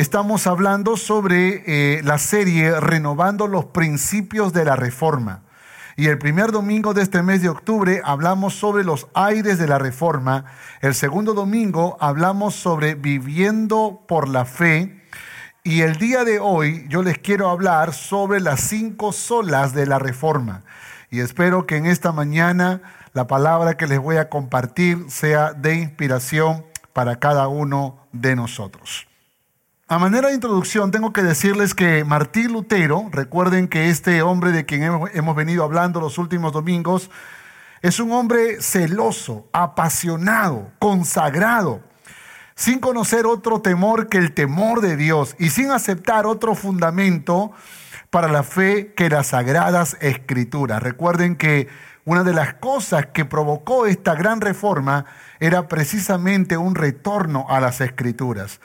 estamos hablando sobre eh, la serie Renovando los Principios de la Reforma. Y el primer domingo de este mes de octubre hablamos sobre los aires de la reforma. El segundo domingo hablamos sobre viviendo por la fe. Y el día de hoy yo les quiero hablar sobre las cinco solas de la reforma. Y espero que en esta mañana la palabra que les voy a compartir sea de inspiración para cada uno de nosotros. A manera de introducción, tengo que decirles que Martín Lutero, recuerden que este hombre de quien hemos venido hablando los últimos domingos, es un hombre celoso, apasionado, consagrado, sin conocer otro temor que el temor de Dios y sin aceptar otro fundamento para la fe que las sagradas escrituras. Recuerden que una de las cosas que provocó esta gran reforma era precisamente un retorno a las escrituras.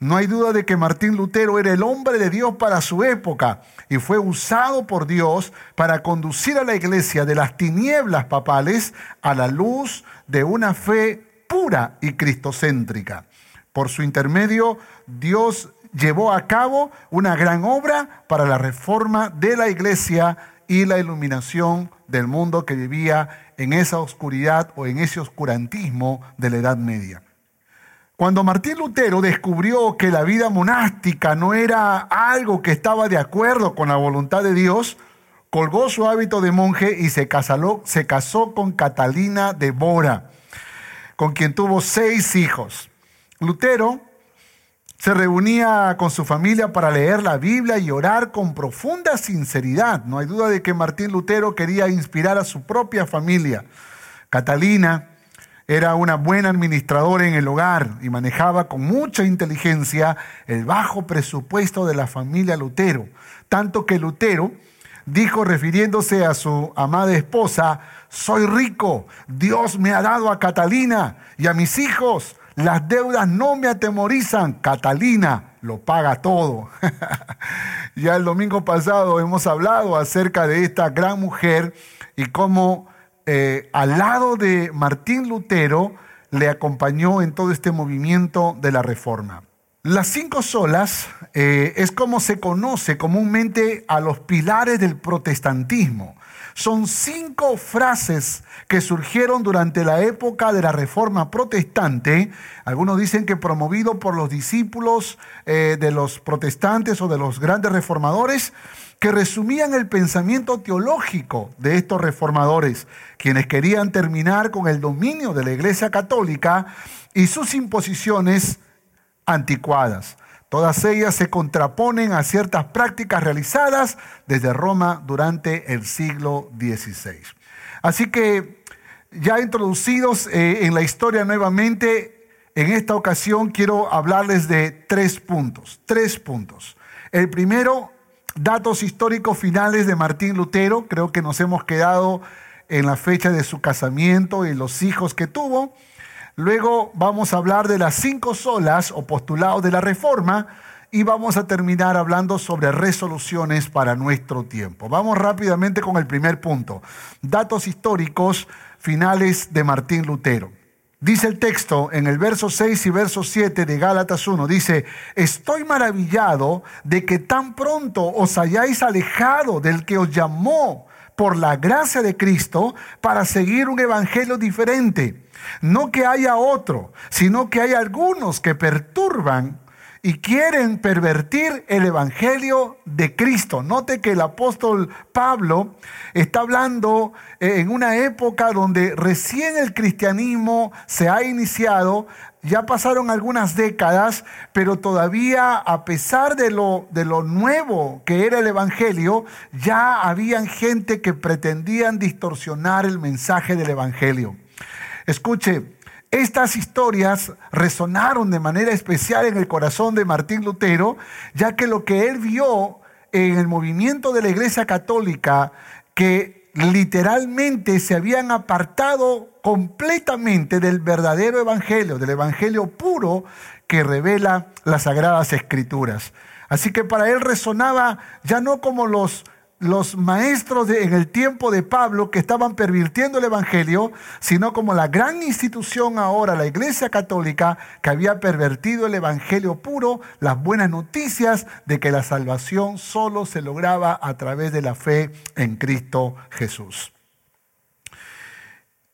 No hay duda de que Martín Lutero era el hombre de Dios para su época y fue usado por Dios para conducir a la iglesia de las tinieblas papales a la luz de una fe pura y cristocéntrica. Por su intermedio, Dios llevó a cabo una gran obra para la reforma de la iglesia y la iluminación del mundo que vivía en esa oscuridad o en ese oscurantismo de la Edad Media. Cuando Martín Lutero descubrió que la vida monástica no era algo que estaba de acuerdo con la voluntad de Dios, colgó su hábito de monje y se casó, se casó con Catalina de Bora, con quien tuvo seis hijos. Lutero se reunía con su familia para leer la Biblia y orar con profunda sinceridad. No hay duda de que Martín Lutero quería inspirar a su propia familia. Catalina era una buena administradora en el hogar y manejaba con mucha inteligencia el bajo presupuesto de la familia Lutero. Tanto que Lutero dijo refiriéndose a su amada esposa, soy rico, Dios me ha dado a Catalina y a mis hijos, las deudas no me atemorizan, Catalina lo paga todo. ya el domingo pasado hemos hablado acerca de esta gran mujer y cómo eh, al lado de Martín Lutero, le acompañó en todo este movimiento de la reforma. Las cinco solas eh, es como se conoce comúnmente a los pilares del protestantismo. Son cinco frases que surgieron durante la época de la Reforma Protestante. Algunos dicen que promovido por los discípulos eh, de los protestantes o de los grandes reformadores, que resumían el pensamiento teológico de estos reformadores, quienes querían terminar con el dominio de la Iglesia Católica y sus imposiciones anticuadas. Todas ellas se contraponen a ciertas prácticas realizadas desde Roma durante el siglo XVI. Así que ya introducidos eh, en la historia nuevamente, en esta ocasión quiero hablarles de tres puntos, tres puntos. El primero datos históricos finales de Martín Lutero. Creo que nos hemos quedado en la fecha de su casamiento y los hijos que tuvo. Luego vamos a hablar de las cinco solas o postulados de la reforma y vamos a terminar hablando sobre resoluciones para nuestro tiempo. Vamos rápidamente con el primer punto. Datos históricos finales de Martín Lutero. Dice el texto en el verso 6 y verso 7 de Gálatas 1, dice, estoy maravillado de que tan pronto os hayáis alejado del que os llamó por la gracia de Cristo para seguir un evangelio diferente. No que haya otro, sino que hay algunos que perturban y quieren pervertir el Evangelio de Cristo. Note que el apóstol Pablo está hablando eh, en una época donde recién el cristianismo se ha iniciado, ya pasaron algunas décadas, pero todavía a pesar de lo, nuevo que era el Evangelio, ya habían gente que pretendían distorsionar el mensaje del Evangelio. Escuche, estas historias resonaron de manera especial en el corazón de Martín Lutero, ya que lo que él vio en el movimiento de la Iglesia Católica que literalmente se habían apartado completamente del verdadero Evangelio, del Evangelio puro que revela las Sagradas Escrituras. Así que para él resonaba ya no como los los maestros en el tiempo de Pablo que estaban pervirtiendo el Evangelio, sino como la gran institución ahora, la Iglesia Católica, que había pervertido el Evangelio puro, las buenas noticias de que la salvación solo se lograba a través de la fe en Cristo Jesús.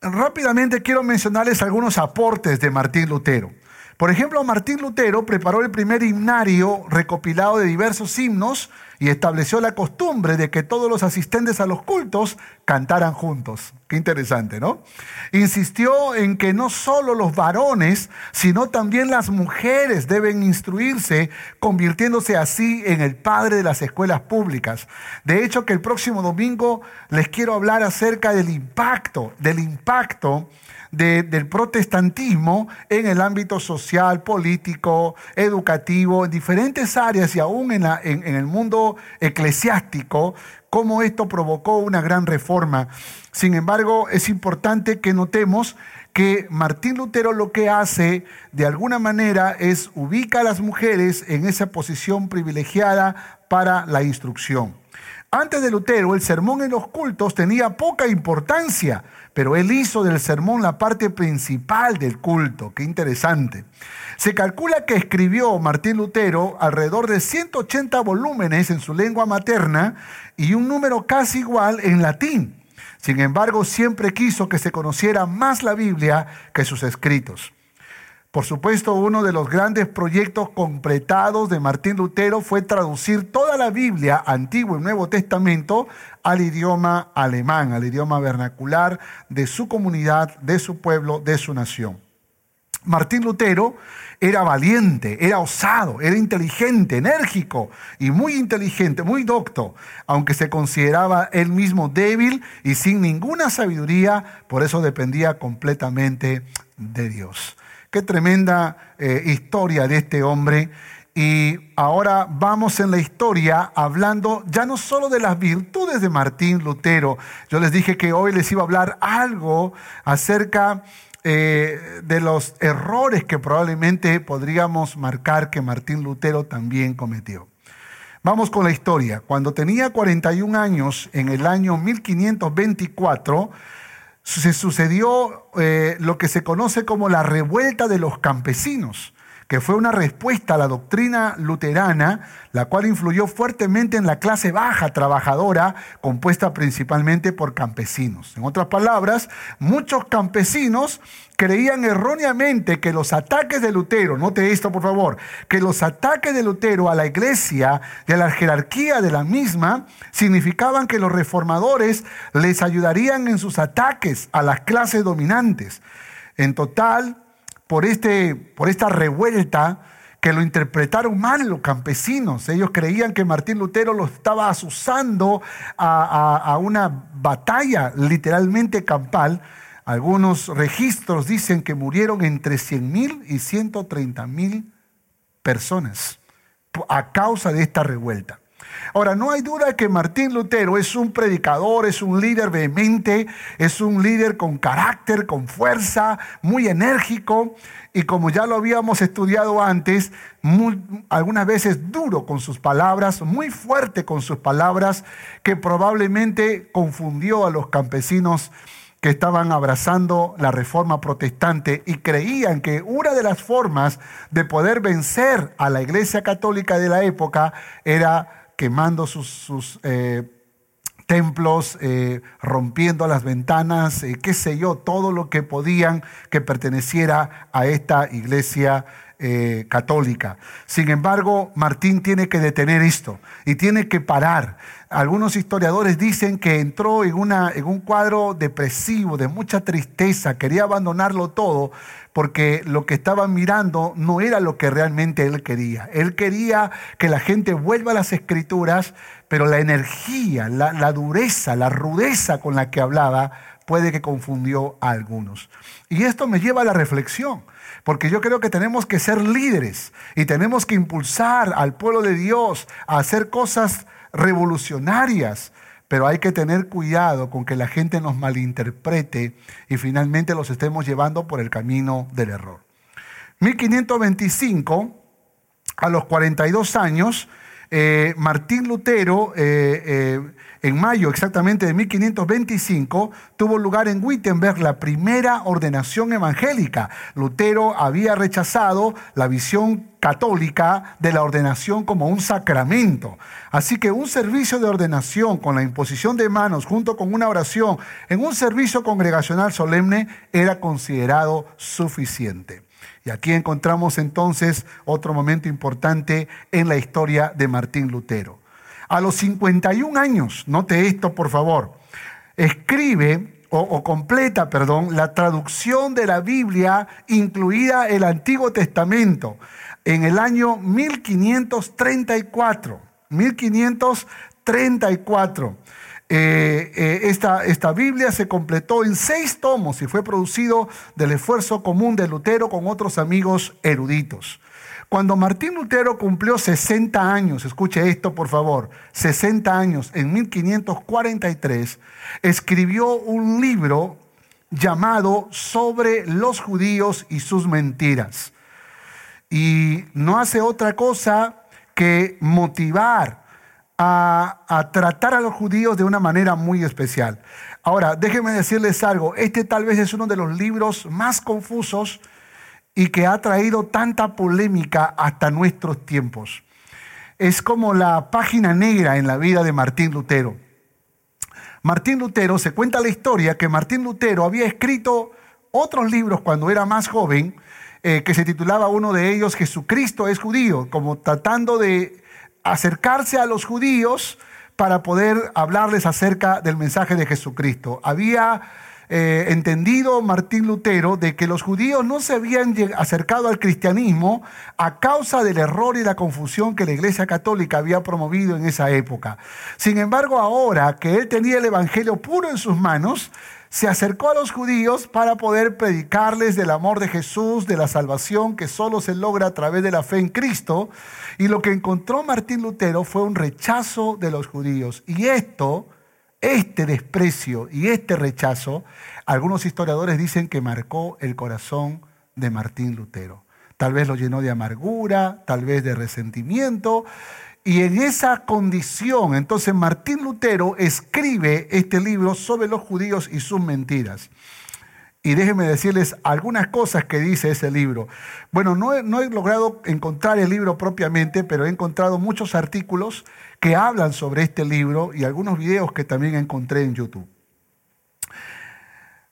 Rápidamente quiero mencionarles algunos aportes de Martín Lutero. Por ejemplo, Martín Lutero preparó el primer himnario recopilado de diversos himnos y estableció la costumbre de que todos los asistentes a los cultos cantaran juntos. Qué interesante, ¿no? Insistió en que no solo los varones, sino también las mujeres deben instruirse, convirtiéndose así en el padre de las escuelas públicas. De hecho, que el próximo domingo les quiero hablar acerca del impacto, del impacto del protestantismo en el ámbito social, político, educativo, en diferentes áreas y aún en, en el mundo eclesiástico, cómo esto provocó una gran reforma. Sin embargo, es importante que notemos que Martín Lutero lo que hace de alguna manera es ubica a las mujeres en esa posición privilegiada para la instrucción. Antes de Lutero, el sermón en los cultos tenía poca importancia, pero él hizo del sermón la parte principal del culto. Qué interesante. Se calcula que escribió Martín Lutero alrededor de 180 volúmenes en su lengua materna y un número casi igual en latín. Sin embargo, siempre quiso que se conociera más la Biblia que sus escritos. Por supuesto, uno de los grandes proyectos completados de Martín Lutero fue traducir toda la Biblia, Antiguo y Nuevo Testamento, al idioma alemán, al idioma vernacular de su comunidad, de su pueblo, de su nación. Martín Lutero era valiente, era osado, era inteligente, enérgico y muy inteligente, muy docto, aunque se consideraba él mismo débil y sin ninguna sabiduría, por eso dependía completamente de Dios. Qué tremenda eh, historia de este hombre. Y ahora vamos en la historia hablando ya no solo de las virtudes de Martín Lutero. Yo les dije que hoy les iba a hablar algo acerca eh, de los errores que probablemente podríamos marcar que Martín Lutero también cometió. Vamos con la historia. Cuando tenía 41 años, en el año 1524, se sucedió eh, lo que se conoce como la revuelta de los campesinos que fue una respuesta a la doctrina luterana, la cual influyó fuertemente en la clase baja trabajadora, compuesta principalmente por campesinos. En otras palabras, muchos campesinos creían erróneamente que los ataques de Lutero, note esto por favor, que los ataques de Lutero a la iglesia y a la jerarquía de la misma significaban que los reformadores les ayudarían en sus ataques a las clases dominantes. En total, por, este, por esta revuelta que lo interpretaron mal los campesinos. Ellos creían que Martín Lutero lo estaba asusando a, a una batalla literalmente campal. Algunos registros dicen que murieron entre 100.000 y 130.000 personas a causa de esta revuelta. Ahora, no hay duda que Martín Lutero es un predicador, es un líder vehemente, es un líder con carácter, con fuerza, muy enérgico. Y como ya lo habíamos estudiado antes, algunas veces duro con sus palabras, muy fuerte con sus palabras, que probablemente confundió a los campesinos que estaban abrazando la reforma protestante y creían que una de las formas de poder vencer a la iglesia católica de la época era quemando sus, eh, templos, eh, rompiendo las ventanas, eh, qué sé yo, todo lo que podían que perteneciera a esta iglesia católica. Sin embargo, Martín tiene que detener esto y tiene que parar. Algunos historiadores dicen que entró en, una, en un cuadro depresivo, de mucha tristeza, quería abandonarlo todo, porque lo que estaba mirando no era lo que realmente él quería. Él quería que la gente vuelva a las escrituras, pero la energía, la, dureza, la rudeza con la que hablaba puede que confundió a algunos. Y esto me lleva a la reflexión. Porque yo creo que tenemos que ser líderes y tenemos que impulsar al pueblo de Dios a hacer cosas revolucionarias, pero hay que tener cuidado con que la gente nos malinterprete y finalmente los estemos llevando por el camino del error. 1525, a los 42 años, eh, Martín Lutero, eh, eh, en mayo exactamente de 1525, tuvo lugar en Wittenberg la primera ordenación evangélica. Lutero había rechazado la visión católica de la ordenación como un sacramento. Así que un servicio de ordenación con la imposición de manos junto con una oración en un servicio congregacional solemne era considerado suficiente. Y aquí encontramos entonces otro momento importante en la historia de Martín Lutero. A los 51 años, note esto por favor, escribe o, completa, perdón, la traducción de la Biblia, incluida el Antiguo Testamento, en el año 1534. 1534. Eh, eh, esta, esta Biblia se completó en seis tomos y fue producido del esfuerzo común de Lutero con otros amigos eruditos. Cuando Martín Lutero cumplió 60 años, escuche esto por favor, 60 años en 1543, escribió un libro llamado Sobre los judíos y sus mentiras. Y no hace otra cosa que motivar a, tratar a los judíos de una manera muy especial. Ahora, déjenme decirles algo, este tal vez es uno de los libros más confusos y que ha traído tanta polémica hasta nuestros tiempos. Es como la página negra en la vida de Martín Lutero. Martín Lutero, se cuenta la historia que Martín Lutero había escrito otros libros cuando era más joven, eh, que se titulaba uno de ellos Jesucristo es judío, como tratando de acercarse a los judíos para poder hablarles acerca del mensaje de Jesucristo. Había eh, entendido Martín Lutero de que los judíos no se habían acercado al cristianismo a causa del error y la confusión que la Iglesia Católica había promovido en esa época. Sin embargo, ahora que él tenía el Evangelio puro en sus manos, se acercó a los judíos para poder predicarles del amor de Jesús, de la salvación que solo se logra a través de la fe en Cristo. Y lo que encontró Martín Lutero fue un rechazo de los judíos. Y esto, este desprecio y este rechazo, algunos historiadores dicen que marcó el corazón de Martín Lutero. Tal vez lo llenó de amargura, tal vez de resentimiento. Y en esa condición, entonces Martín Lutero escribe este libro sobre los judíos y sus mentiras. Y déjenme decirles algunas cosas que dice ese libro. Bueno, no he, no he, logrado encontrar el libro propiamente, pero he encontrado muchos artículos que hablan sobre este libro y algunos videos que también encontré en YouTube.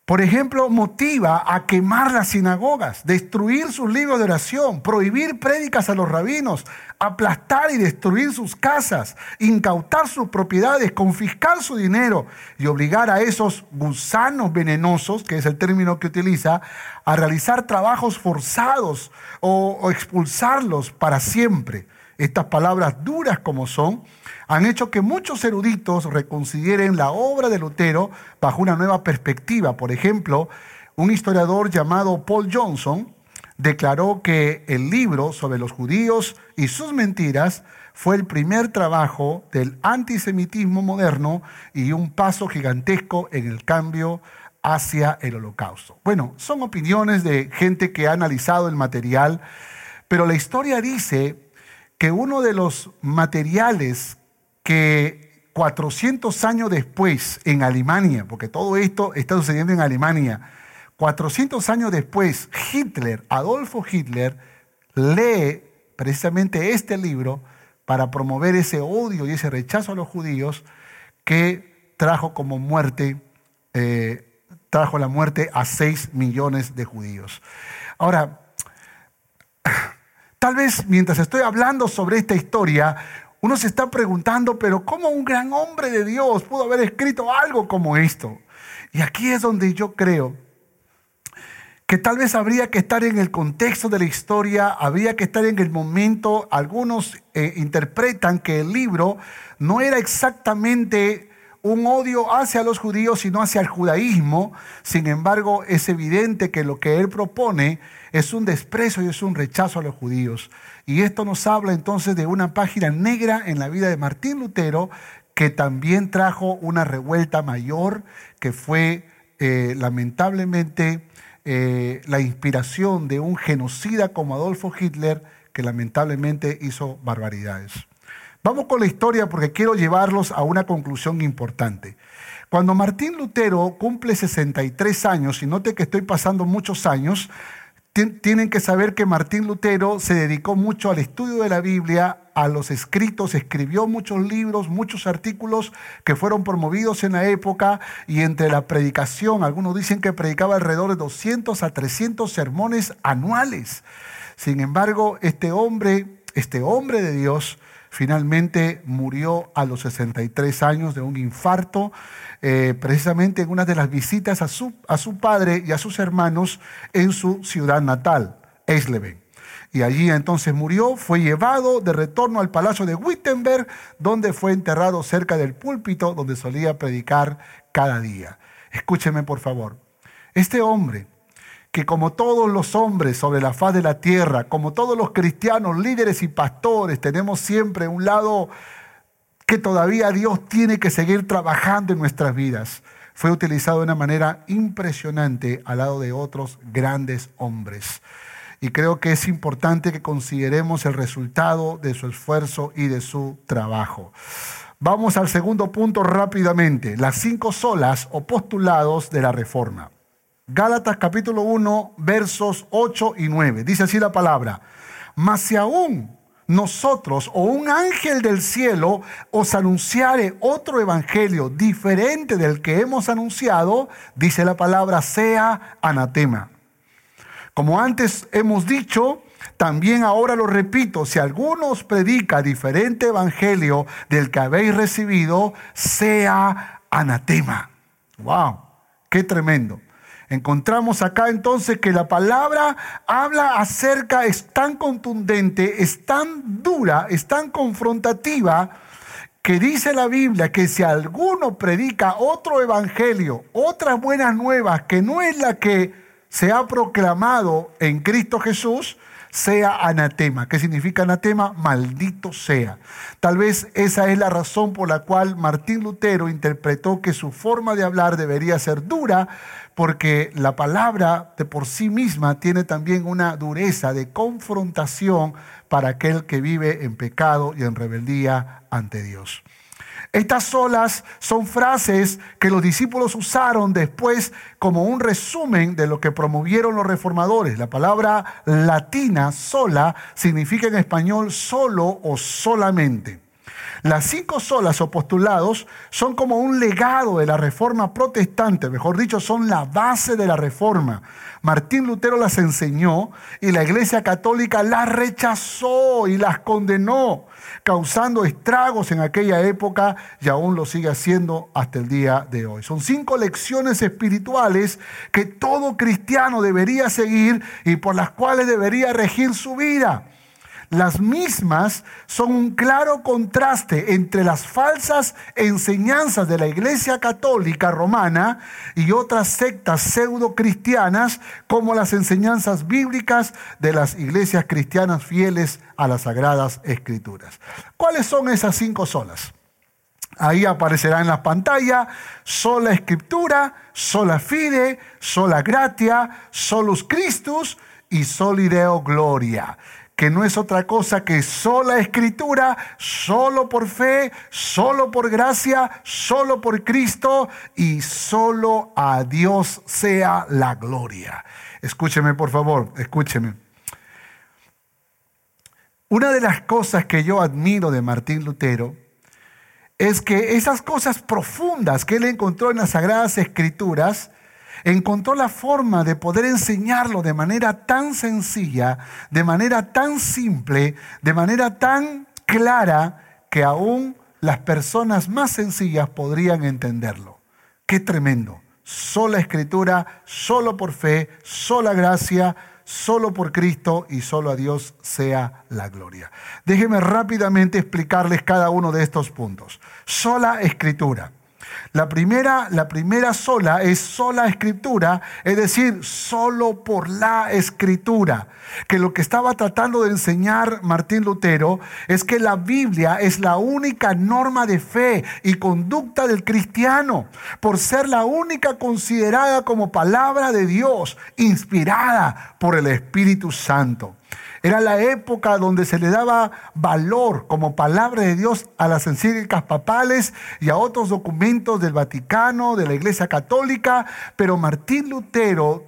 Por ejemplo, motiva a quemar las sinagogas, destruir sus libros de oración, prohibir prédicas a los rabinos, aplastar y destruir sus casas, incautar sus propiedades, confiscar su dinero y obligar a esos gusanos venenosos, que es el término que utiliza, a realizar trabajos forzados o, expulsarlos para siempre. Estas palabras duras como son, han hecho que muchos eruditos reconsideren la obra de Lutero bajo una nueva perspectiva. Por ejemplo, un historiador llamado Paul Johnson declaró que el libro sobre los judíos y sus mentiras fue el primer trabajo del antisemitismo moderno y un paso gigantesco en el cambio hacia el holocausto. Bueno, son opiniones de gente que ha analizado el material, pero la historia dice que uno de los materiales que 400 años después en Alemania, porque todo esto está sucediendo en Alemania, 400 años después Hitler, Adolfo Hitler, lee precisamente este libro para promover ese odio y ese rechazo a los judíos que trajo como muerte, eh, trajo la muerte a 6 millones de judíos. Ahora, tal vez mientras estoy hablando sobre esta historia, uno se está preguntando, pero ¿cómo un gran hombre de Dios pudo haber escrito algo como esto? Y aquí es donde yo creo que tal vez habría que estar en el contexto de la historia, habría que estar en el momento. Algunos eh, interpretan que el libro no era exactamente un odio hacia los judíos, sino hacia el judaísmo. Sin embargo, es evidente que lo que él propone es un desprecio y es un rechazo a los judíos. Y esto nos habla entonces de una página negra en la vida de Martín Lutero, que también trajo una revuelta mayor, que fue eh, lamentablemente eh, la inspiración de un genocida como Adolfo Hitler, que lamentablemente hizo barbaridades. Vamos con la historia porque quiero llevarlos a una conclusión importante. Cuando Martín Lutero cumple 63 años, y note que estoy pasando muchos años, tienen que saber que Martín Lutero se dedicó mucho al estudio de la Biblia, a los escritos, escribió muchos libros, muchos artículos que fueron promovidos en la época y entre la predicación, algunos dicen que predicaba alrededor de 200 a 300 sermones anuales. Sin embargo, este hombre, este hombre de Dios, finalmente murió a los 63 años de un infarto eh, precisamente en una de las visitas a su, a su padre y a sus hermanos en su ciudad natal, Eisleben. Y allí entonces murió, fue llevado de retorno al palacio de Wittenberg, donde fue enterrado cerca del púlpito donde solía predicar cada día. Escúcheme por favor. Este hombre, que como todos los hombres sobre la faz de la tierra, como todos los cristianos, líderes y pastores, tenemos siempre un lado que todavía Dios tiene que seguir trabajando en nuestras vidas. Fue utilizado de una manera impresionante al lado de otros grandes hombres. Y creo que es importante que consideremos el resultado de su esfuerzo y de su trabajo. Vamos al segundo punto rápidamente, las cinco solas o postulados de la reforma. Gálatas capítulo 1, versos 8 y 9. Dice así la palabra, mas si aún nosotros o un ángel del cielo os anunciare otro evangelio diferente del que hemos anunciado, dice la palabra, sea anatema. Como antes hemos dicho, también ahora lo repito, si alguno os predica diferente evangelio del que habéis recibido, sea anatema. ¡Wow! ¡Qué tremendo! Encontramos acá entonces que la palabra habla acerca, es tan contundente, es tan dura, es tan confrontativa, que dice la Biblia que si alguno predica otro evangelio, otras buenas nuevas, que no es la que se ha proclamado en Cristo Jesús, sea anatema. ¿Qué significa anatema? Maldito sea. Tal vez esa es la razón por la cual Martín Lutero interpretó que su forma de hablar debería ser dura, porque la palabra de por sí misma tiene también una dureza de confrontación para aquel que vive en pecado y en rebeldía ante Dios. Estas solas son frases que los discípulos usaron después como un resumen de lo que promovieron los reformadores. La palabra latina sola significa en español solo o solamente. Las cinco solas o postulados son como un legado de la reforma protestante, mejor dicho, son la base de la reforma. Martín Lutero las enseñó y la Iglesia Católica las rechazó y las condenó, causando estragos en aquella época y aún lo sigue haciendo hasta el día de hoy. Son cinco lecciones espirituales que todo cristiano debería seguir y por las cuales debería regir su vida. Las mismas son un claro contraste entre las falsas enseñanzas de la Iglesia Católica Romana y otras sectas pseudo cristianas como las enseñanzas bíblicas de las iglesias cristianas fieles a las sagradas escrituras. ¿Cuáles son esas cinco solas? Ahí aparecerá en la pantalla sola escritura, sola fide, sola gratia, solus Christus y solideo gloria que no es otra cosa que sola escritura, solo por fe, solo por gracia, solo por Cristo y solo a Dios sea la gloria. Escúcheme por favor, escúcheme. Una de las cosas que yo admiro de Martín Lutero es que esas cosas profundas que él encontró en las Sagradas Escrituras, encontró la forma de poder enseñarlo de manera tan sencilla, de manera tan simple, de manera tan clara, que aún las personas más sencillas podrían entenderlo. Qué tremendo. Sola escritura, solo por fe, sola gracia, solo por Cristo y solo a Dios sea la gloria. Déjenme rápidamente explicarles cada uno de estos puntos. Sola escritura. La primera, la primera sola es sola escritura, es decir, solo por la escritura. Que lo que estaba tratando de enseñar Martín Lutero es que la Biblia es la única norma de fe y conducta del cristiano, por ser la única considerada como palabra de Dios, inspirada por el Espíritu Santo. Era la época donde se le daba valor como palabra de Dios a las encíclicas papales y a otros documentos del Vaticano, de la Iglesia Católica, pero Martín Lutero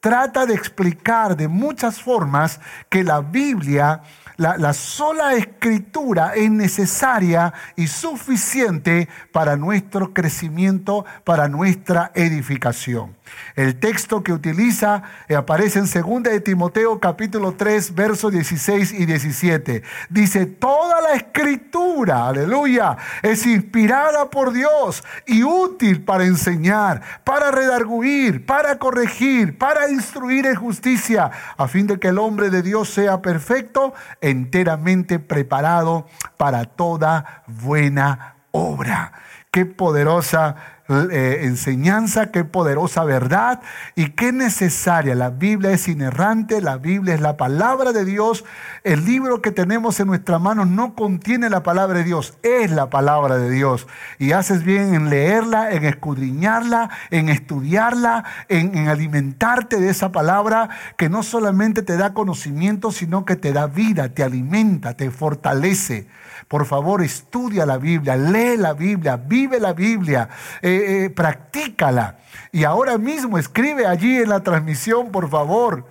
trata de explicar de muchas formas que la Biblia la, sola escritura es necesaria y suficiente para nuestro crecimiento, para nuestra edificación. El texto que utiliza eh, aparece en 2 de Timoteo capítulo 3 versos 16 y 17. Dice, toda la escritura, aleluya, es inspirada por Dios y útil para enseñar, para redarguir, para corregir, para instruir en justicia, a fin de que el hombre de Dios sea perfecto, enteramente preparado para toda buena obra. Qué poderosa eh, enseñanza, qué poderosa verdad y qué necesaria. La Biblia es inerrante, la Biblia es la palabra de Dios. El libro que tenemos en nuestras manos no contiene la palabra de Dios, es la palabra de Dios. Y haces bien en leerla, en escudriñarla, en estudiarla, en alimentarte de esa palabra que no solamente te da conocimiento, sino que te da vida, te alimenta, te fortalece. Por favor, estudia la Biblia, lee la Biblia, vive la Biblia, eh, eh, practícala. Y ahora mismo escribe allí en la transmisión, por favor.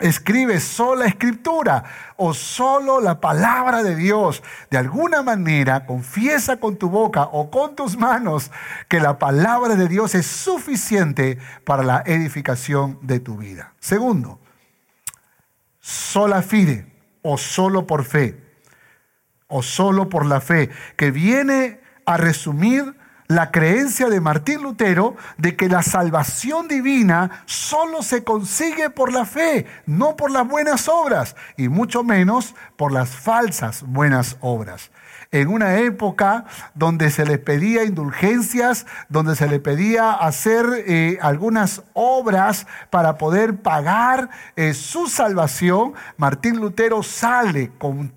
Escribe sola escritura o solo la palabra de Dios. De alguna manera confiesa con tu boca o con tus manos que la palabra de Dios es suficiente para la edificación de tu vida. Segundo, sola fide o solo por fe o solo por la fe, que viene a resumir la creencia de Martín Lutero de que la salvación divina solo se consigue por la fe, no por las buenas obras, y mucho menos por las falsas buenas obras. En una época donde se les pedía indulgencias, donde se le pedía hacer eh, algunas obras para poder pagar eh, su salvación, Martín Lutero sale con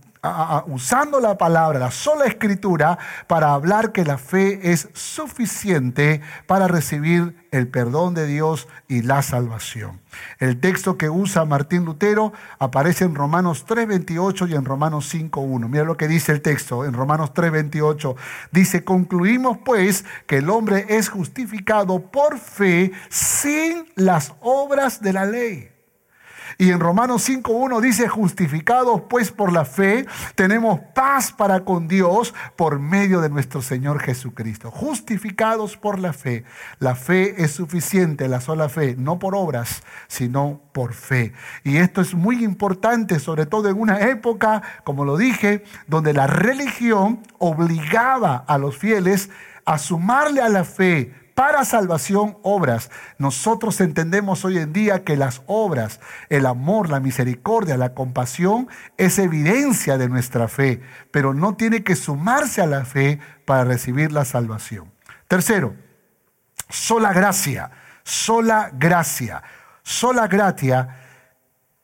usando la palabra, la sola escritura, para hablar que la fe es suficiente para recibir el perdón de Dios y la salvación. El texto que usa Martín Lutero aparece en Romanos 3.28 y en Romanos 5.1. Mira lo que dice el texto en Romanos 3.28. Dice, concluimos pues que el hombre es justificado por fe sin las obras de la ley. Y en Romanos 5.1 dice, justificados pues por la fe, tenemos paz para con Dios por medio de nuestro Señor Jesucristo. Justificados por la fe. La fe es suficiente, la sola fe, no por obras, sino por fe. Y esto es muy importante, sobre todo en una época, como lo dije, donde la religión obligaba a los fieles a sumarle a la fe para salvación obras. Nosotros entendemos hoy en día que las obras, el amor, la misericordia, la compasión es evidencia de nuestra fe, pero no tiene que sumarse a la fe para recibir la salvación. Tercero, sola gracia, sola gracia, sola gracia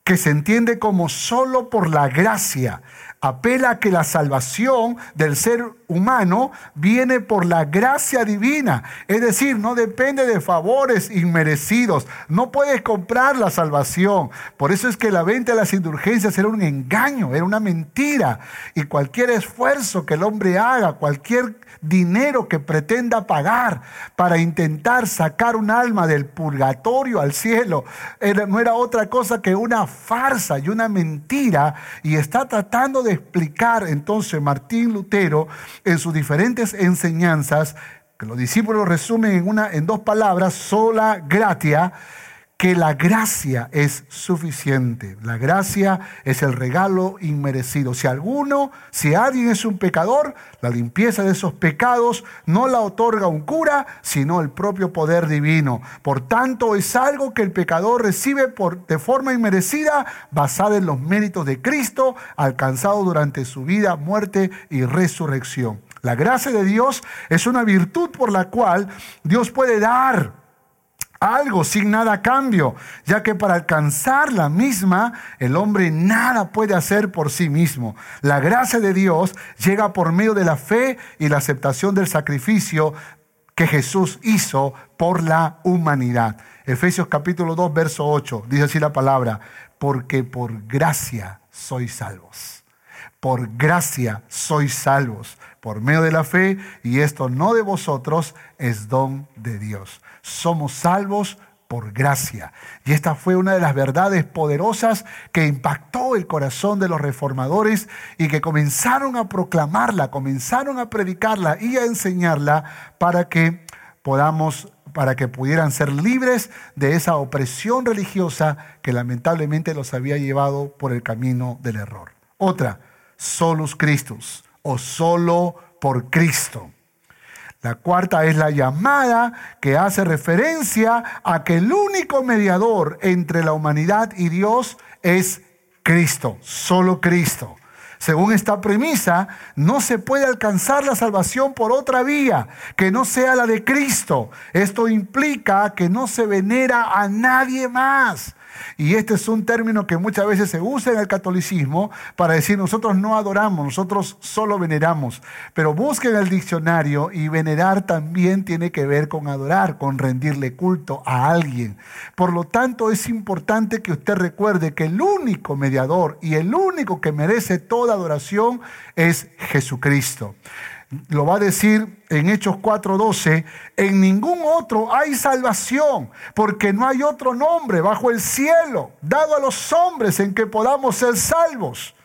que se entiende como solo por la gracia apela a que la salvación del ser humano viene por la gracia divina. Es decir, no depende de favores inmerecidos. No puedes comprar la salvación. Por eso es que la venta de las indulgencias era un engaño, era una mentira. Y cualquier esfuerzo que el hombre haga, cualquier dinero que pretenda pagar para intentar sacar un alma del purgatorio al cielo, no era otra cosa que una farsa y una mentira. Y está tratando de explicar entonces Martín Lutero en sus diferentes enseñanzas, que los discípulos resumen en, una, en dos palabras, sola gratia, que la gracia es suficiente. La gracia es el regalo inmerecido. Si alguno, si alguien es un pecador, la limpieza de esos pecados no la otorga un cura, sino el propio poder divino. Por tanto, es algo que el pecador recibe por, de forma inmerecida, basada en los méritos de Cristo, alcanzado durante su vida, muerte y resurrección. La gracia de Dios es una virtud por la cual Dios puede dar algo sin nada a cambio, ya que para alcanzar la misma, el hombre nada puede hacer por sí mismo. La gracia de Dios llega por medio de la fe y la aceptación del sacrificio que Jesús hizo por la humanidad. Efesios capítulo 2, verso 8, dice así la palabra, porque por gracia sois salvos. Por gracia sois salvos, por medio de la fe, y esto no de vosotros, es don de Dios somos salvos por gracia. Y esta fue una de las verdades poderosas que impactó el corazón de los reformadores y que comenzaron a proclamarla, comenzaron a predicarla y a enseñarla para que podamos para que pudieran ser libres de esa opresión religiosa que lamentablemente los había llevado por el camino del error. Otra, solus Christus o solo por Cristo. La cuarta es la llamada que hace referencia a que el único mediador entre la humanidad y Dios es Cristo, solo Cristo. Según esta premisa, no se puede alcanzar la salvación por otra vía que no sea la de Cristo. Esto implica que no se venera a nadie más. Y este es un término que muchas veces se usa en el catolicismo para decir nosotros no adoramos, nosotros solo veneramos. Pero busquen el diccionario y venerar también tiene que ver con adorar, con rendirle culto a alguien. Por lo tanto, es importante que usted recuerde que el único mediador y el único que merece toda adoración es Jesucristo lo va a decir en Hechos 4:12, en ningún otro hay salvación, porque no hay otro nombre bajo el cielo dado a los hombres en que podamos ser salvos.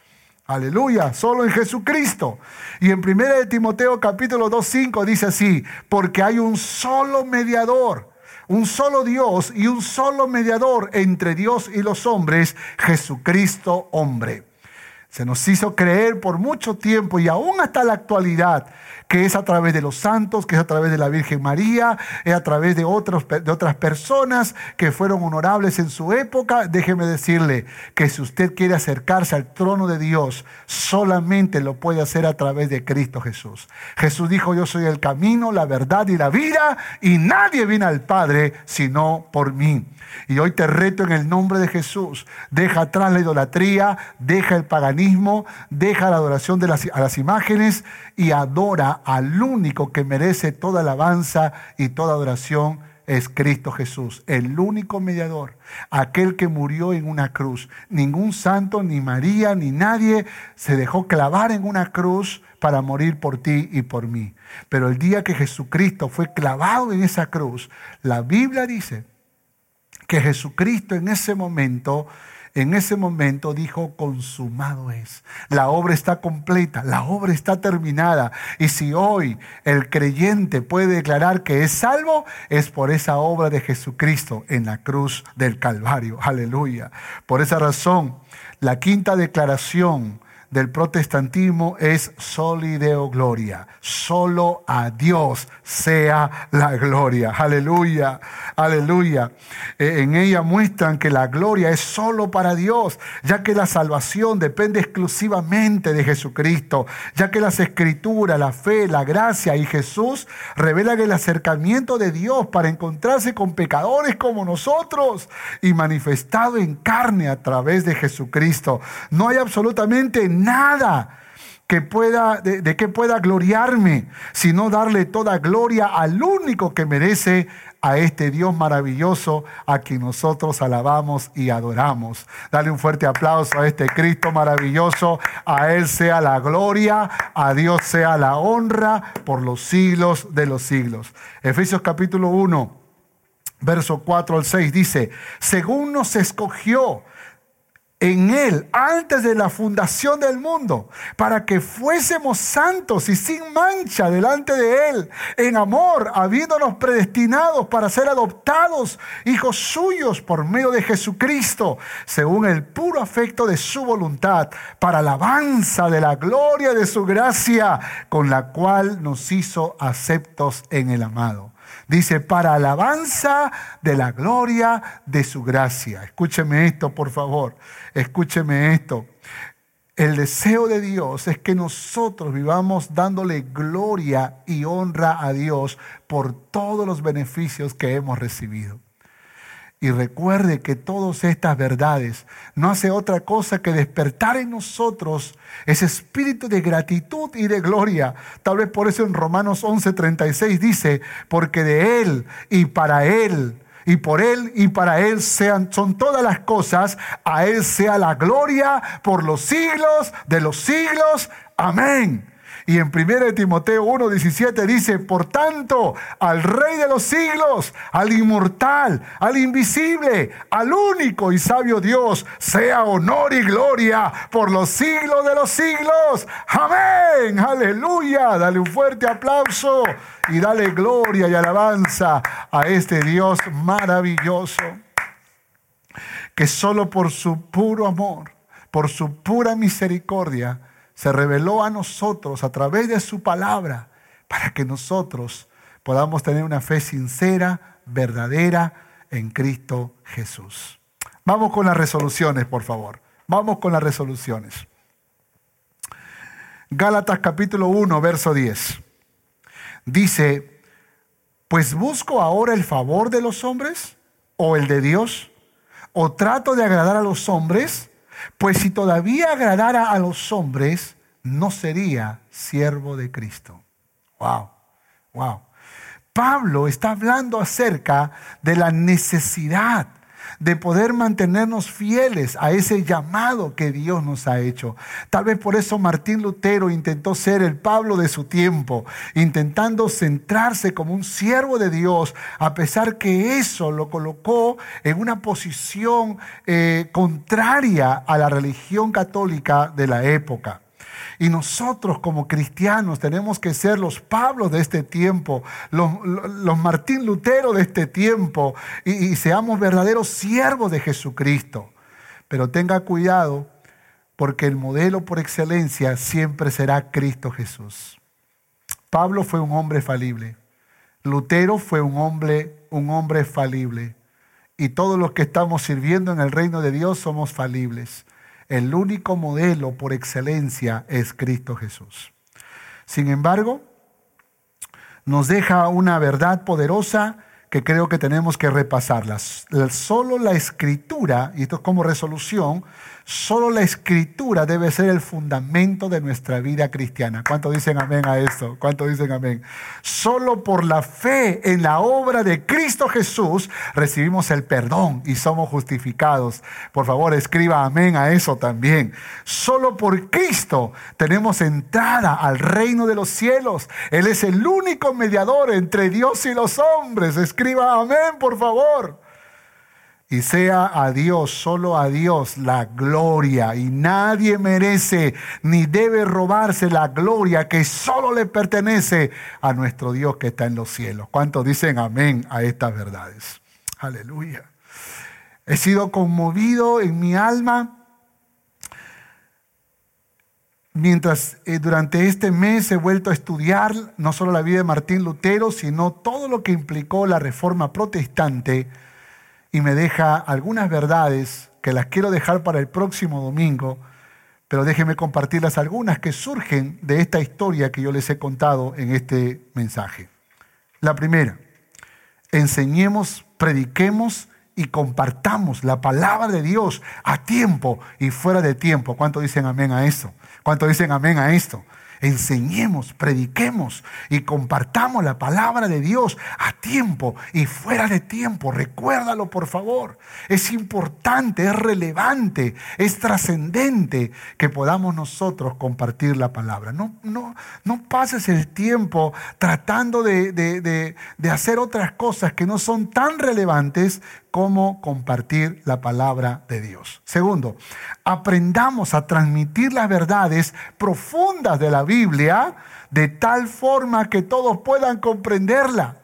Aleluya, solo en Jesucristo. Y en 1 de Timoteo capítulo 2:5 dice así, porque hay un solo mediador, un solo Dios y un solo mediador entre Dios y los hombres, Jesucristo hombre. Se nos hizo creer por mucho tiempo y aún hasta la actualidad que es a través de los santos, que es a través de la Virgen María, es a través de, de otras personas que fueron honorables en su época. Déjeme decirle que si usted quiere acercarse al trono de Dios, solamente lo puede hacer a través de Cristo Jesús. Jesús dijo, yo soy el camino, la verdad y la vida, y nadie viene al Padre sino por mí. Y hoy te reto en el nombre de Jesús. Deja atrás la idolatría, deja el paganismo, deja la adoración de las, a las imágenes y adora al único que merece toda alabanza y toda adoración. Es Cristo Jesús, el único mediador, aquel que murió en una cruz. Ningún santo, ni María, ni nadie se dejó clavar en una cruz para morir por ti y por mí. Pero el día que Jesucristo fue clavado en esa cruz, la Biblia dice que Jesucristo en ese momento, en ese momento dijo, consumado es. La obra está completa, la obra está terminada. Y si hoy el creyente puede declarar que es salvo, es por esa obra de Jesucristo en la cruz del Calvario. Aleluya. Por esa razón, la quinta declaración del protestantismo es solideo gloria. Solo a Dios sea la gloria. Aleluya, aleluya. Eh, en ella muestran que la gloria es solo para Dios, ya que la salvación depende exclusivamente de Jesucristo, ya que las escrituras, la fe, la gracia y Jesús revelan el acercamiento de Dios para encontrarse con pecadores como nosotros y manifestado en carne a través de Jesucristo. No hay absolutamente nada que pueda, de, de, que pueda gloriarme, sino darle toda gloria al único que merece a este Dios maravilloso a quien nosotros alabamos y adoramos. Dale un fuerte aplauso a este Cristo maravilloso. A Él sea la gloria, a Dios sea la honra por los siglos de los siglos. Efesios capítulo 1, verso 4 al 6 dice, según nos escogió en Él antes de la fundación del mundo, para que fuésemos santos y sin mancha delante de Él, en amor, habiéndonos predestinados para ser adoptados hijos suyos por medio de Jesucristo, según el puro afecto de su voluntad, para alabanza de la gloria de su gracia, con la cual nos hizo aceptos en el amado. Dice, para alabanza de la gloria de su gracia. Escúcheme esto, por favor. Escúcheme esto. el deseo de Dios es que nosotros vivamos dándole gloria y honra a Dios por todos los beneficios que hemos recibido. Y recuerde que todas estas verdades no hace otra cosa que despertar en nosotros ese espíritu de gratitud y de gloria. Tal vez por eso en Romanos 11:36 dice, porque de Él y para Él y por Él y para Él sean, son todas las cosas, a Él sea la gloria por los siglos de los siglos. Amén. Y en 1 Timoteo 1:17 dice, por tanto, al Rey de los siglos, al inmortal, al invisible, al único y sabio Dios, sea honor y gloria por los siglos de los siglos. Amén. Aleluya. Dale un fuerte aplauso y dale gloria y alabanza a este Dios maravilloso que solo por su puro amor, por su pura misericordia, se reveló a nosotros a través de su palabra para que nosotros podamos tener una fe sincera, verdadera en Cristo Jesús. Vamos con las resoluciones, por favor. Vamos con las resoluciones. Gálatas capítulo 1, verso 10. Dice, pues busco ahora el favor de los hombres o el de Dios, o trato de agradar a los hombres, pues si todavía agradara a los hombres, no sería siervo de Cristo. Wow, wow. Pablo está hablando acerca de la necesidad de poder mantenernos fieles a ese llamado que Dios nos ha hecho. Tal vez por eso Martín Lutero intentó ser el Pablo de su tiempo, intentando centrarse como un siervo de Dios, a pesar que eso lo colocó en una posición eh, contraria a la religión católica de la época. Y nosotros como cristianos tenemos que ser los Pablos de este tiempo, los, Martín Lutero de este tiempo, y, y seamos verdaderos siervos de Jesucristo. Pero tenga cuidado porque el modelo por excelencia siempre será Cristo Jesús. Pablo fue un hombre falible. Lutero fue un hombre, un hombre falible. Y todos los que estamos sirviendo en el reino de Dios somos falibles. El único modelo por excelencia es Cristo Jesús. Sin embargo, nos deja una verdad poderosa que creo que tenemos que repasarla. Solo la escritura, y esto es como resolución, Solo la escritura debe ser el fundamento de nuestra vida cristiana. ¿Cuánto dicen amén a esto? ¿Cuánto dicen amén? Solo por la fe en la obra de Cristo Jesús recibimos el perdón y somos justificados. Por favor, escriba amén a eso también. Solo por Cristo tenemos entrada al reino de los cielos. Él es el único mediador entre Dios y los hombres. Escriba amén, por favor y sea a Dios, solo a Dios, la gloria. Y nadie merece ni debe robarse la gloria que solo le pertenece a nuestro Dios que está en los cielos. ¿Cuántos dicen amén a estas verdades? Aleluya. He sido conmovido en mi alma mientras eh, durante este mes he vuelto a estudiar no solo la vida de Martín Lutero, sino todo lo que implicó la reforma protestante y me deja algunas verdades que las quiero dejar para el próximo domingo, pero déjenme compartirlas algunas que surgen de esta historia que yo les he contado en este mensaje. La primera, enseñemos, prediquemos y compartamos la palabra de Dios a tiempo y fuera de tiempo. ¿Cuánto dicen amén a esto? ¿Cuánto dicen amén a esto? Enseñemos, prediquemos y compartamos la palabra de Dios a tiempo y fuera de tiempo. Recuérdalo, por favor. Es importante, es relevante, es trascendente que podamos nosotros compartir la palabra. No, no, no pases el tiempo tratando de, de hacer otras cosas que no son tan relevantes cómo compartir la palabra de Dios. Segundo, aprendamos a transmitir las verdades profundas de la Biblia de tal forma que todos puedan comprenderla.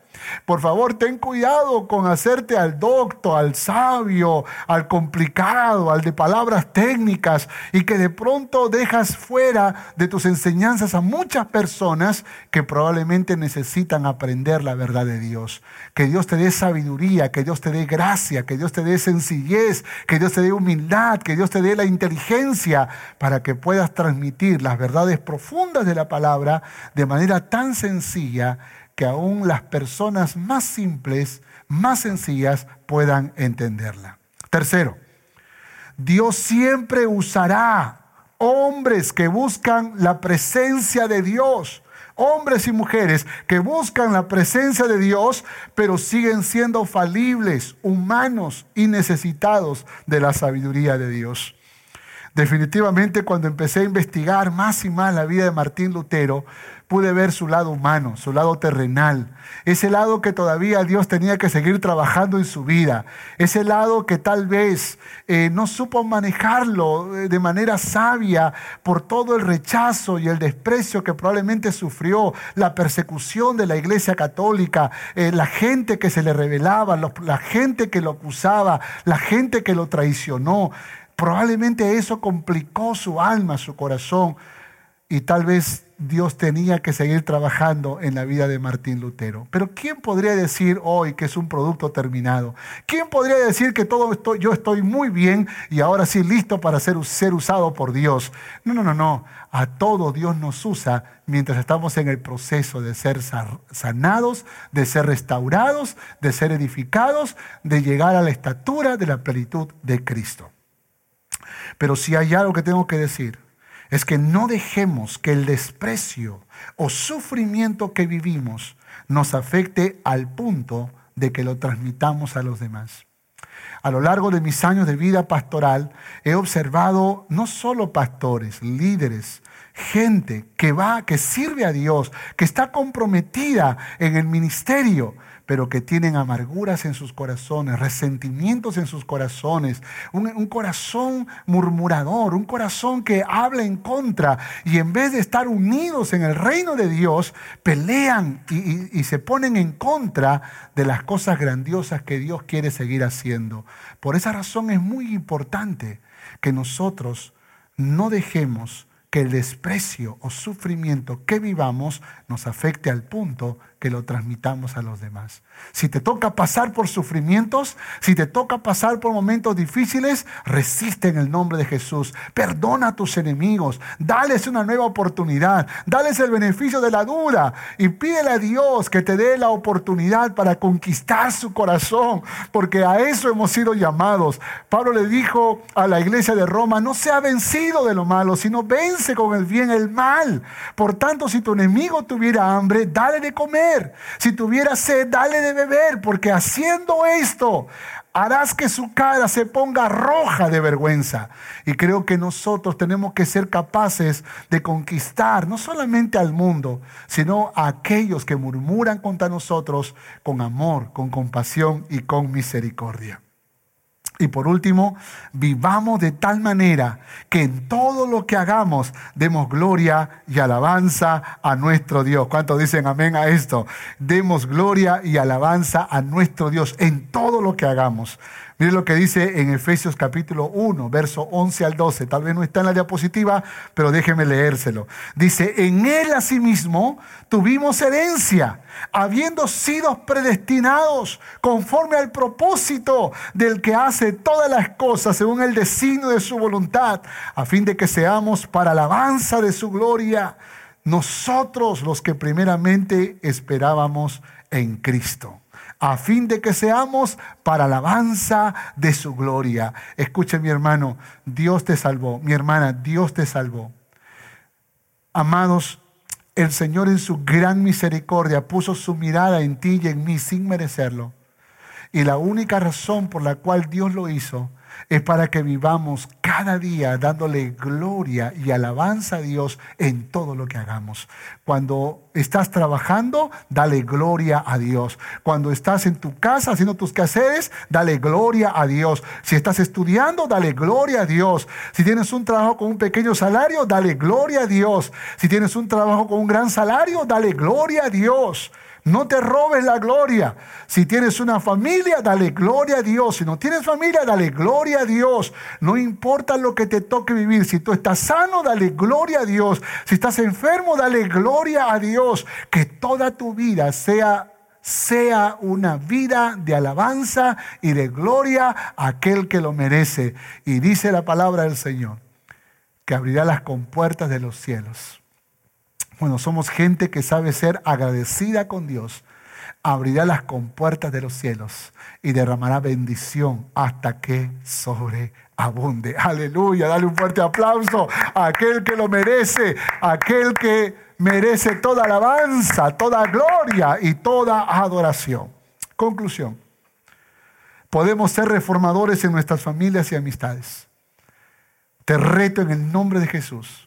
Por favor, ten cuidado con hacerte al docto, al sabio, al complicado, al de palabras técnicas y que de pronto dejas fuera de tus enseñanzas a muchas personas que probablemente necesitan aprender la verdad de Dios. Que Dios te dé sabiduría, que Dios te dé gracia, que Dios te dé sencillez, que Dios te dé humildad, que Dios te dé la inteligencia para que puedas transmitir las verdades profundas de la palabra de manera tan sencilla que aún las personas más simples, más sencillas, puedan entenderla. Tercero, Dios siempre usará hombres que buscan la presencia de Dios. Hombres y mujeres que buscan la presencia de Dios, pero siguen siendo falibles, humanos y necesitados de la sabiduría de Dios. Definitivamente cuando empecé a investigar más y más la vida de Martín Lutero, pude ver su lado humano, su lado terrenal, ese lado que todavía Dios tenía que seguir trabajando en su vida, ese lado que tal vez eh, no supo manejarlo eh, de manera sabia por todo el rechazo y el desprecio que probablemente sufrió, la persecución de la iglesia católica, eh, la gente que se le revelaba, la gente que lo acusaba, la gente que lo traicionó. Probablemente eso complicó su alma, su corazón y tal vez Dios tenía que seguir trabajando en la vida de Martín Lutero. Pero ¿quién podría decir hoy que es un producto terminado? ¿Quién podría decir que todo esto, yo estoy muy bien y ahora sí listo para ser, ser usado por Dios? No, no, no, no. A todo Dios nos usa mientras estamos en el proceso de ser sanados, de ser restaurados, de ser edificados, de llegar a la estatura de la plenitud de Cristo. Pero si hay algo que tengo que decir, es que no dejemos que el desprecio o sufrimiento que vivimos nos afecte al punto de que lo transmitamos a los demás. A lo largo de mis años de vida pastoral he observado no solo pastores, líderes, gente que va, que sirve a Dios, que está comprometida en el ministerio, pero que tienen amarguras en sus corazones, resentimientos en sus corazones, un, corazón murmurador, un corazón que habla en contra y en vez de estar unidos en el reino de Dios, pelean y, y se ponen en contra de las cosas grandiosas que Dios quiere seguir haciendo. Por esa razón es muy importante que nosotros no dejemos que el desprecio o sufrimiento que vivamos nos afecte al punto que lo transmitamos a los demás. Si te toca pasar por sufrimientos, si te toca pasar por momentos difíciles, resiste en el nombre de Jesús. Perdona a tus enemigos, dales una nueva oportunidad, dales el beneficio de la duda y pídele a Dios que te dé la oportunidad para conquistar su corazón, porque a eso hemos sido llamados. Pablo le dijo a la iglesia de Roma, no sea vencido de lo malo, sino vence con el bien el mal. Por tanto, si tu enemigo tuviera hambre, dale de comer. Si tuviera sed, dale de beber, porque haciendo esto harás que su cara se ponga roja de vergüenza. Y creo que nosotros tenemos que ser capaces de conquistar no solamente al mundo, sino a aquellos que murmuran contra nosotros con amor, con compasión y con misericordia. Y por último, vivamos de tal manera que en todo lo que hagamos demos gloria y alabanza a nuestro Dios. ¿Cuántos dicen amén a esto? Demos gloria y alabanza a nuestro Dios en todo lo que hagamos. Mire lo que dice en Efesios capítulo 1, verso 11 al 12. Tal vez no está en la diapositiva, pero déjeme leérselo. Dice, en él asimismo tuvimos herencia, habiendo sido predestinados conforme al propósito del que hace todas las cosas según el designio de su voluntad, a fin de que seamos para alabanza de su gloria, nosotros los que primeramente esperábamos en Cristo a fin de que seamos para alabanza de su gloria. Escuche mi hermano, Dios te salvó. Mi hermana, Dios te salvó. Amados, el Señor en su gran misericordia puso su mirada en ti y en mí sin merecerlo. Y la única razón por la cual Dios lo hizo es para que vivamos cada día dándole gloria y alabanza a Dios en todo lo que hagamos. Cuando estás trabajando, dale gloria a Dios. Cuando estás en tu casa haciendo tus quehaceres, dale gloria a Dios. Si estás estudiando, dale gloria a Dios. Si tienes un trabajo con un pequeño salario, dale gloria a Dios. Si tienes un trabajo con un gran salario, dale gloria a Dios. No te robes la gloria. Si tienes una familia, dale gloria a Dios. Si no tienes familia, dale gloria a Dios. No importa lo que te toque vivir. Si tú estás sano, dale gloria a Dios. Si estás enfermo, dale gloria a Dios. Que toda tu vida sea sea una vida de alabanza y de gloria a aquel que lo merece. Y dice la palabra del Señor, que abrirá las compuertas de los cielos. Bueno, somos gente que sabe ser agradecida con Dios. Abrirá las compuertas de los cielos y derramará bendición hasta que sobreabunde. Aleluya, dale un fuerte aplauso a aquel que lo merece, a aquel que merece toda alabanza, toda gloria y toda adoración. Conclusión. Podemos ser reformadores en nuestras familias y amistades. Te reto en el nombre de Jesús.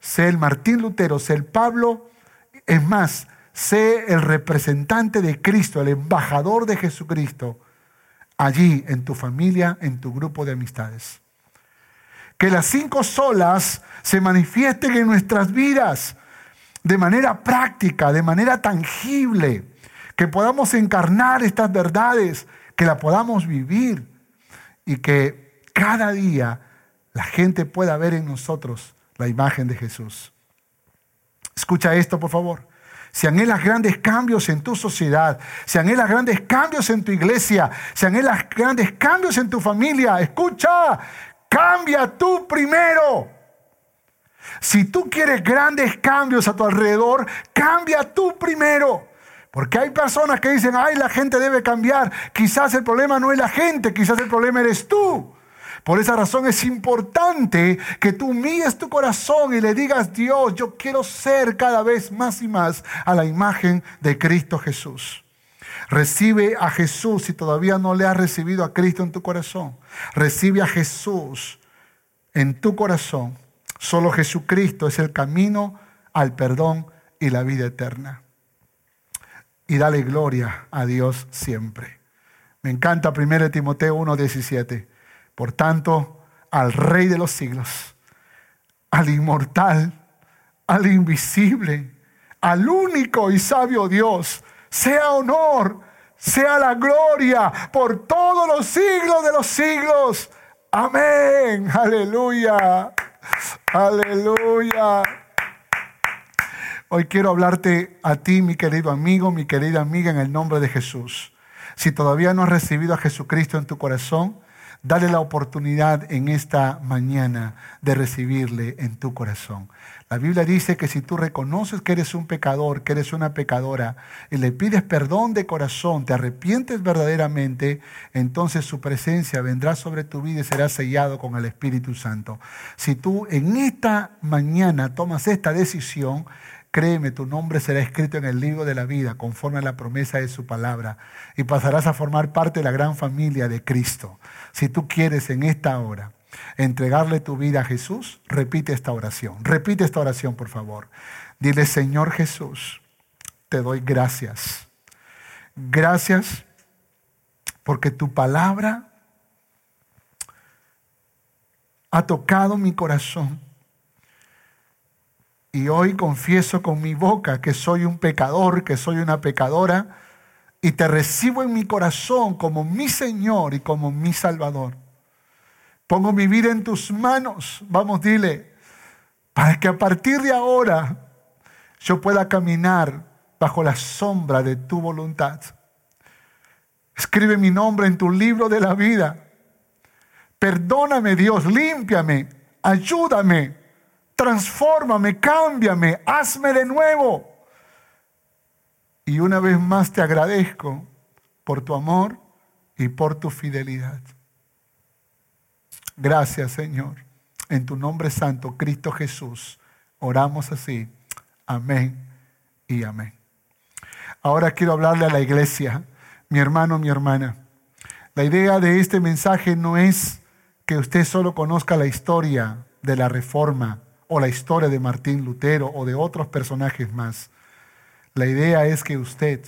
Sé el Martín Lutero, sé el Pablo. Es más, sé el representante de Cristo, el embajador de Jesucristo, allí en tu familia, en tu grupo de amistades. Que las cinco solas se manifiesten en nuestras vidas de manera práctica, de manera tangible, que podamos encarnar estas verdades, que la podamos vivir y que cada día la gente pueda ver en nosotros la imagen de Jesús. Escucha esto, por favor. Si anhelas grandes cambios en tu sociedad, si anhelas grandes cambios en tu iglesia, si anhelas grandes cambios en tu familia, escucha, cambia tú primero. Si tú quieres grandes cambios a tu alrededor, cambia tú primero. Porque hay personas que dicen, ay, la gente debe cambiar. Quizás el problema no es la gente, quizás el problema eres tú. Por esa razón es importante que tú humilles tu corazón y le digas, Dios, yo quiero ser cada vez más y más a la imagen de Cristo Jesús. Recibe a Jesús si todavía no le has recibido a Cristo en tu corazón. Recibe a Jesús en tu corazón Solo Jesucristo es el camino al perdón y la vida eterna. Y dale gloria a Dios siempre. Me encanta 1 Timoteo 1:17. Por tanto, al Rey de los siglos, al inmortal, al invisible, al único y sabio Dios, sea honor, sea la gloria por todos los siglos de los siglos. Amén. Aleluya. Aleluya. Hoy quiero hablarte a ti, mi querido amigo, mi querida amiga, en el nombre de Jesús. Si todavía no has recibido a Jesucristo en tu corazón, dale la oportunidad en esta mañana de recibirle en tu corazón. La Biblia dice que si tú reconoces que eres un pecador, que eres una pecadora, y le pides perdón de corazón, te arrepientes verdaderamente, entonces su presencia vendrá sobre tu vida y será sellado con el Espíritu Santo. Si tú en esta mañana tomas esta decisión, Créeme, tu nombre será escrito en el libro de la vida conforme a la promesa de su palabra y pasarás a formar parte de la gran familia de Cristo. Si tú quieres en esta hora entregarle tu vida a Jesús, repite esta oración. Repite esta oración, por favor. Dile, Señor Jesús, te doy gracias. Gracias porque tu palabra ha tocado mi corazón. Y hoy confieso con mi boca que soy un pecador, que soy una pecadora, y te recibo en mi corazón como mi Señor y como mi Salvador. Pongo mi vida en tus manos. Vamos, dile, para que a partir de ahora yo pueda caminar bajo la sombra de tu voluntad. Escribe mi nombre en tu libro de la vida. Perdóname Dios, límpiame, ayúdame, transfórmame, cámbiame, hazme de nuevo. Y una vez más te agradezco por tu amor y por tu fidelidad. Gracias, Señor. En tu nombre santo, Cristo Jesús, oramos así. Amén y amén. Ahora quiero hablarle a la iglesia, mi hermano, mi hermana. La idea de este mensaje no es que usted solo conozca la historia de la reforma o la historia de Martín Lutero o de otros personajes más. La idea es que usted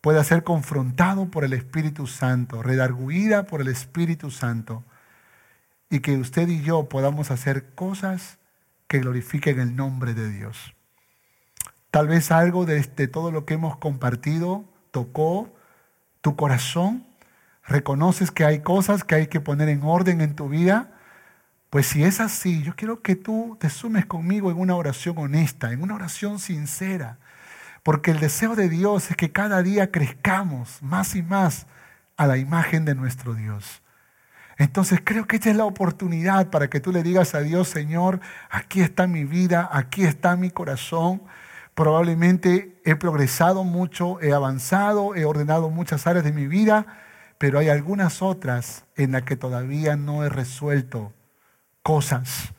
pueda ser confrontado por el Espíritu Santo, redarguida por el Espíritu Santo y que usted y yo podamos hacer cosas que glorifiquen el nombre de Dios. Tal vez algo de, de todo lo que hemos compartido tocó tu corazón. Reconoces que hay cosas que hay que poner en orden en tu vida. Pues si es así, yo quiero que tú te sumes conmigo en una oración honesta, en una oración sincera. Porque el deseo de Dios es que cada día crezcamos más y más a la imagen de nuestro Dios. Entonces creo que esta es la oportunidad para que tú le digas a Dios, Señor, aquí está mi vida, aquí está mi corazón. Probablemente he progresado mucho, he avanzado, he ordenado muchas áreas de mi vida, pero hay algunas otras en las que todavía no he resuelto cosas.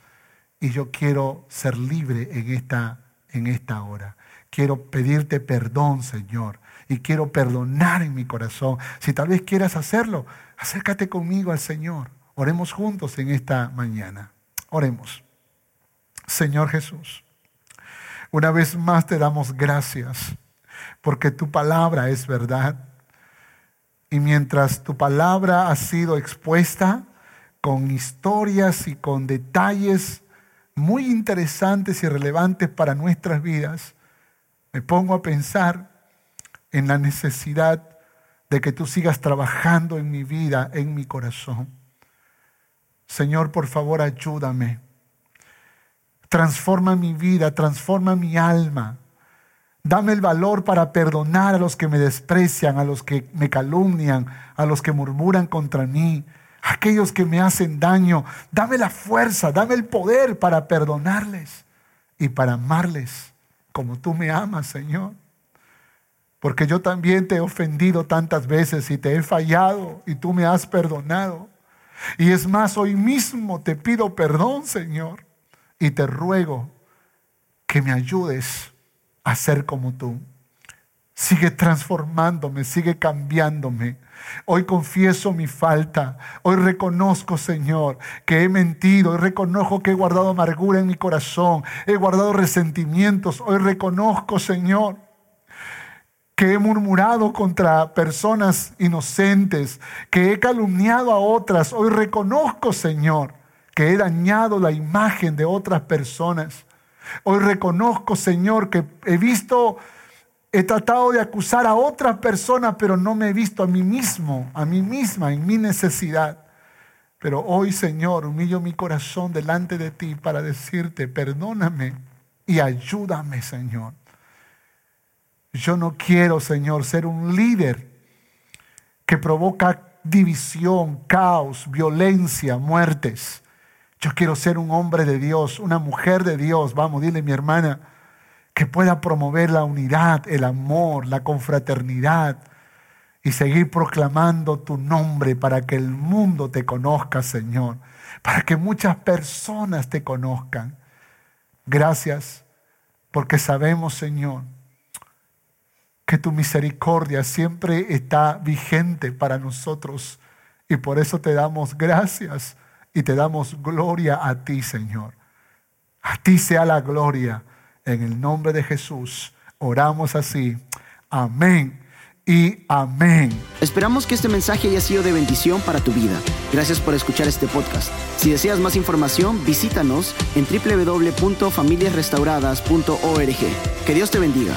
Y yo quiero ser libre en esta, en esta hora. Quiero pedirte perdón, Señor. Y quiero perdonar en mi corazón. Si tal vez quieras hacerlo, acércate conmigo al Señor. Oremos juntos en esta mañana. Oremos. Señor Jesús. Una vez más te damos gracias porque tu palabra es verdad. Y mientras tu palabra ha sido expuesta con historias y con detalles muy interesantes y relevantes para nuestras vidas, me pongo a pensar en la necesidad de que tú sigas trabajando en mi vida, en mi corazón. Señor, por favor, ayúdame Transforma mi vida, transforma mi alma. Dame el valor para perdonar a los que me desprecian, a los que me calumnian, a los que murmuran contra mí, aquellos que me hacen daño. Dame la fuerza, dame el poder para perdonarles y para amarles como tú me amas, Señor. Porque yo también te he ofendido tantas veces y te he fallado y tú me has perdonado. Y es más, hoy mismo te pido perdón, Señor y te ruego que me ayudes a ser como tú. Sigue transformándome, sigue cambiándome. Hoy confieso mi falta. Hoy reconozco, Señor, que he mentido. Hoy reconozco que he guardado amargura en mi corazón. He guardado resentimientos. Hoy reconozco, Señor, que he murmurado contra personas inocentes, que he calumniado a otras. Hoy reconozco, Señor, que he dañado la imagen de otras personas. Hoy reconozco, Señor, que he visto, he tratado de acusar a otras personas, pero no me he visto a mí mismo, a mí misma, en mi necesidad. Pero hoy, Señor, humillo mi corazón delante de ti para decirte, perdóname y ayúdame, Señor. Yo no quiero, Señor, ser un líder que provoca división, caos, violencia, muertes. Yo quiero ser un hombre de Dios, una mujer de Dios, vamos, dile mi hermana, que pueda promover la unidad, el amor, la confraternidad y seguir proclamando tu nombre para que el mundo te conozca, Señor, para que muchas personas te conozcan. Gracias porque sabemos, Señor, que tu misericordia siempre está vigente para nosotros y por eso te damos gracias y te damos gloria a ti, Señor. A ti sea la gloria. En el nombre de Jesús oramos así. Amén y amén. Esperamos que este mensaje haya sido de bendición para tu vida. Gracias por escuchar este podcast. Si deseas más información, visítanos en www.familiasrestauradas.org. Que Dios te bendiga.